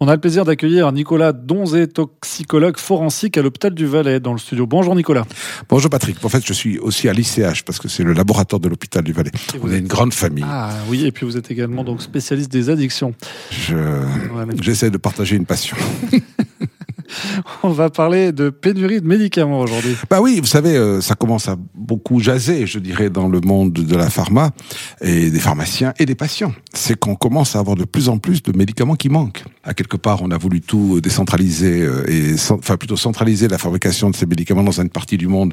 On a le plaisir d'accueillir Nicolas Donzé, toxicologue forensique à l'hôpital du Valais dans le studio. Bonjour Nicolas. Bonjour Patrick. En fait, je suis aussi à l'ICH parce que c'est le laboratoire de l'hôpital du Valais. Vous avez une grande famille. Ah oui, et puis vous êtes également donc spécialiste des addictions. J'essaie de partager une passion. On va parler de pénurie de médicaments aujourd'hui. Bah oui, vous savez, euh, ça commence à beaucoup jaser, je dirais, dans le monde de la pharma et des pharmaciens et des patients. C'est qu'on commence à avoir de plus en plus de médicaments qui manquent. À quelque part, on a voulu tout décentraliser euh, et enfin plutôt centraliser la fabrication de ces médicaments dans une partie du monde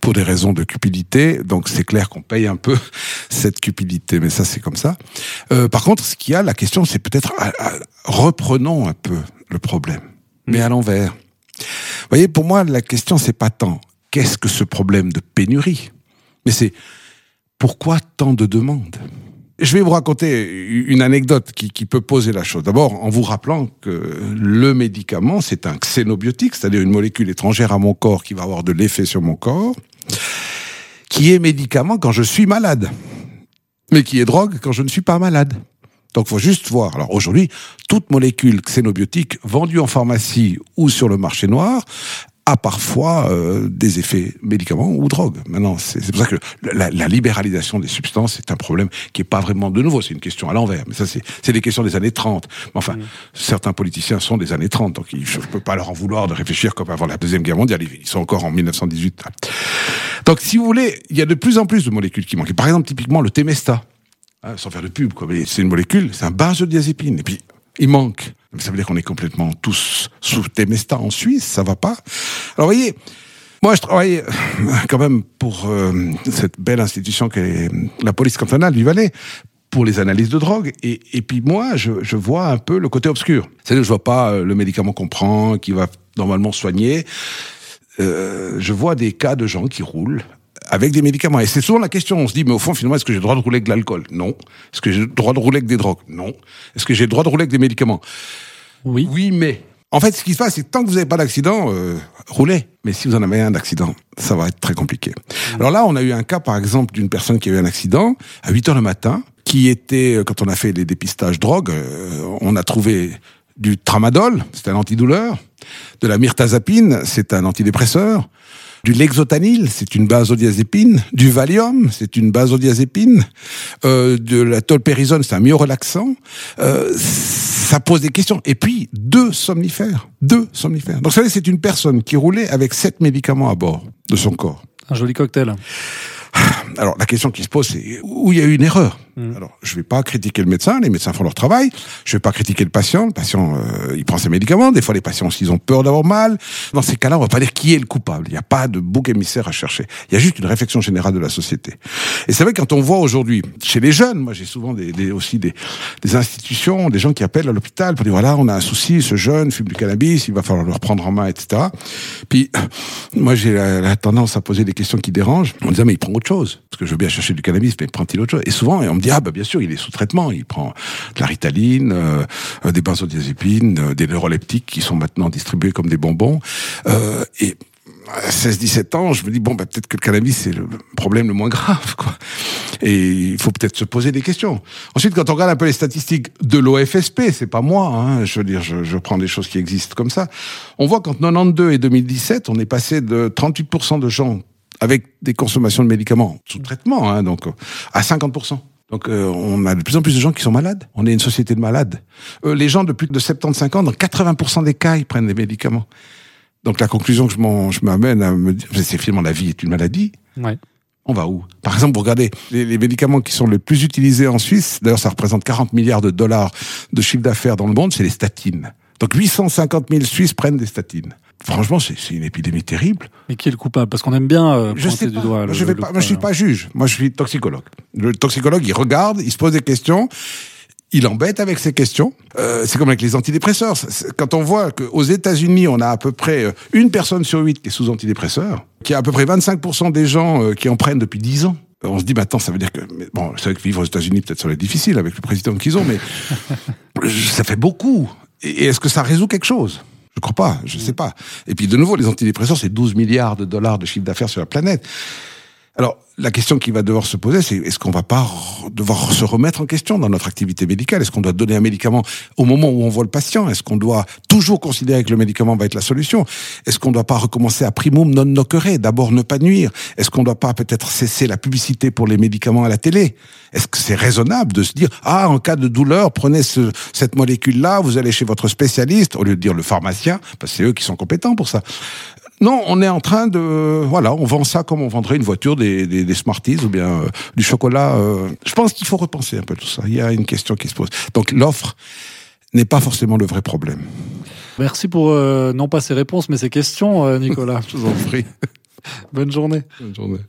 pour des raisons de cupidité. Donc c'est clair qu'on paye un peu cette cupidité, mais ça c'est comme ça. Euh, par contre, ce qu'il y a, la question, c'est peut-être reprenons un peu le problème mais à l'envers. Vous voyez, pour moi, la question, c'est pas tant qu'est-ce que ce problème de pénurie, mais c'est pourquoi tant de demandes? Je vais vous raconter une anecdote qui, qui peut poser la chose. D'abord, en vous rappelant que le médicament, c'est un xénobiotique, c'est-à-dire une molécule étrangère à mon corps qui va avoir de l'effet sur mon corps, qui est médicament quand je suis malade, mais qui est drogue quand je ne suis pas malade. Donc, faut juste voir. Alors aujourd'hui, toute molécule xénobiotique vendue en pharmacie ou sur le marché noir a parfois euh, des effets médicaments ou drogues. Maintenant, c'est pour ça que la, la, libéralisation des substances est un problème qui est pas vraiment de nouveau. C'est une question à l'envers. Mais ça, c'est des questions des années 30. Mais enfin, mmh. certains politiciens sont des années 30, donc je ne peux pas leur en vouloir de réfléchir comme avant la deuxième guerre mondiale. Ils sont encore en 1918. Donc, si vous voulez, il y a de plus en plus de molécules qui manquent. Par exemple, typiquement le Temesta. Hein, sans faire de pub, quoi. Mais c'est une molécule, c'est un benzodiazépine. Et puis, il manque. Ça veut dire qu'on est complètement tous sous Temesta en Suisse, ça va pas. Alors, voyez, moi, je travaille euh, quand même pour euh, cette belle institution qu'est la police cantonale du Valais pour les analyses de drogue. Et, et puis moi, je, je, vois un peu le côté obscur. C'est-à-dire que je vois pas euh, le médicament qu'on prend, qui va normalement soigner. Euh, je vois des cas de gens qui roulent avec des médicaments. Et c'est souvent la question, on se dit, mais au fond, finalement, est-ce que j'ai le droit de rouler avec de l'alcool? Non. Est-ce que j'ai le droit de rouler avec des drogues? Non. Est-ce que j'ai le droit de rouler avec des médicaments? Oui. Oui, mais... En fait, ce qui se passe, c'est que tant que vous n'avez pas d'accident, euh, roulez. Mais si vous en avez un d'accident, ça va être très compliqué. Mmh. Alors là, on a eu un cas, par exemple, d'une personne qui a eu un accident à 8 heures le matin, qui était, euh, quand on a fait les dépistages drogue, euh, on a trouvé du tramadol, c'est un antidouleur, de la myrtazapine, c'est un antidépresseur, du lexotanil, c'est une benzodiazépine, du Valium, c'est une benzodiazépine, euh, de la tolpérisone, c'est un myorelaxant. Euh, ça pose des questions. Et puis, deux somnifères. Deux somnifères. Donc, vous savez, c'est une personne qui roulait avec sept médicaments à bord de son corps. Un joli cocktail. Alors, la question qui se pose, c'est où il y a eu une erreur? Mm. Alors, je vais pas critiquer le médecin, les médecins font leur travail. Je vais pas critiquer le patient. Le patient, euh, il prend ses médicaments. Des fois, les patients, s'ils ont peur d'avoir mal. Dans ces cas-là, on va pas dire qui est le coupable. Il n'y a pas de bouc émissaire à chercher. Il y a juste une réflexion générale de la société. Et c'est vrai quand on voit aujourd'hui chez les jeunes, moi j'ai souvent des, des, aussi des, des institutions, des gens qui appellent à l'hôpital pour dire voilà, on a un souci, ce jeune fume du cannabis, il va falloir le reprendre en main, etc. Puis moi j'ai la, tendance à poser des questions qui dérangent. On disant mais il prend autre chose parce que je veux bien chercher du cannabis, mais prend-il autre chose? Et souvent on me dit ah bah bien sûr il est sous traitement, il prend de la ritaline, euh, des benzodiazépines, euh, des neuroleptiques qui sont maintenant distribués comme des bonbons. Euh, et à 16-17 ans, je me dis bon bah peut-être que le cannabis c'est le problème le moins grave quoi. Et il faut peut-être se poser des questions. Ensuite, quand on regarde un peu les statistiques de l'OFSP, c'est pas moi, hein, je veux dire, je, je, prends des choses qui existent comme ça. On voit qu'entre 92 et 2017, on est passé de 38% de gens avec des consommations de médicaments sous traitement, hein, donc à 50%. Donc euh, on a de plus en plus de gens qui sont malades. On est une société de malades. Euh, les gens de plus de 75 ans, dans 80% des cas, ils prennent des médicaments. Donc la conclusion que je m'amène à me dire, c'est finalement la vie est une maladie. Ouais. On va où? Par exemple, vous regardez les, les, médicaments qui sont les plus utilisés en Suisse. D'ailleurs, ça représente 40 milliards de dollars de chiffre d'affaires dans le monde. C'est les statines. Donc 850 000 Suisses prennent des statines. Franchement, c'est une épidémie terrible. Mais qui est le coupable? Parce qu'on aime bien euh, je sais du doigt. Le, je je suis pas juge. Moi, je suis toxicologue. Le toxicologue, il regarde, il se pose des questions. Il embête avec ces questions. Euh, c'est comme avec les antidépresseurs. Quand on voit qu'aux États-Unis, on a à peu près euh, une personne sur huit qui est sous antidépresseur, qu'il y a à peu près 25% des gens euh, qui en prennent depuis 10 ans. On se dit, maintenant, ça veut dire que, bon, c'est vrai que vivre aux États-Unis, peut-être ça va être difficile avec le président qu'ils ont, mais ça fait beaucoup. Et est-ce que ça résout quelque chose? Je crois pas, je sais pas. Et puis de nouveau, les antidépresseurs, c'est 12 milliards de dollars de chiffre d'affaires sur la planète. Alors, la question qui va devoir se poser, c'est est-ce qu'on va pas devoir se remettre en question dans notre activité médicale? Est-ce qu'on doit donner un médicament au moment où on voit le patient? Est-ce qu'on doit toujours considérer que le médicament va être la solution? Est-ce qu'on ne doit pas recommencer à primum non nocere D'abord ne pas nuire? Est-ce qu'on ne doit pas peut-être cesser la publicité pour les médicaments à la télé? Est-ce que c'est raisonnable de se dire ah en cas de douleur prenez ce, cette molécule là, vous allez chez votre spécialiste au lieu de dire le pharmacien parce que c'est eux qui sont compétents pour ça. Non, on est en train de, voilà, on vend ça comme on vendrait une voiture, des, des, des Smarties ou bien euh, du chocolat. Euh. je pense qu'il faut repenser un peu tout ça. Il y a une question qui se pose. Donc l'offre n'est pas forcément le vrai problème. Merci pour euh, non pas ces réponses mais ces questions, Nicolas. je vous en prie. Bonne journée. Bonne journée.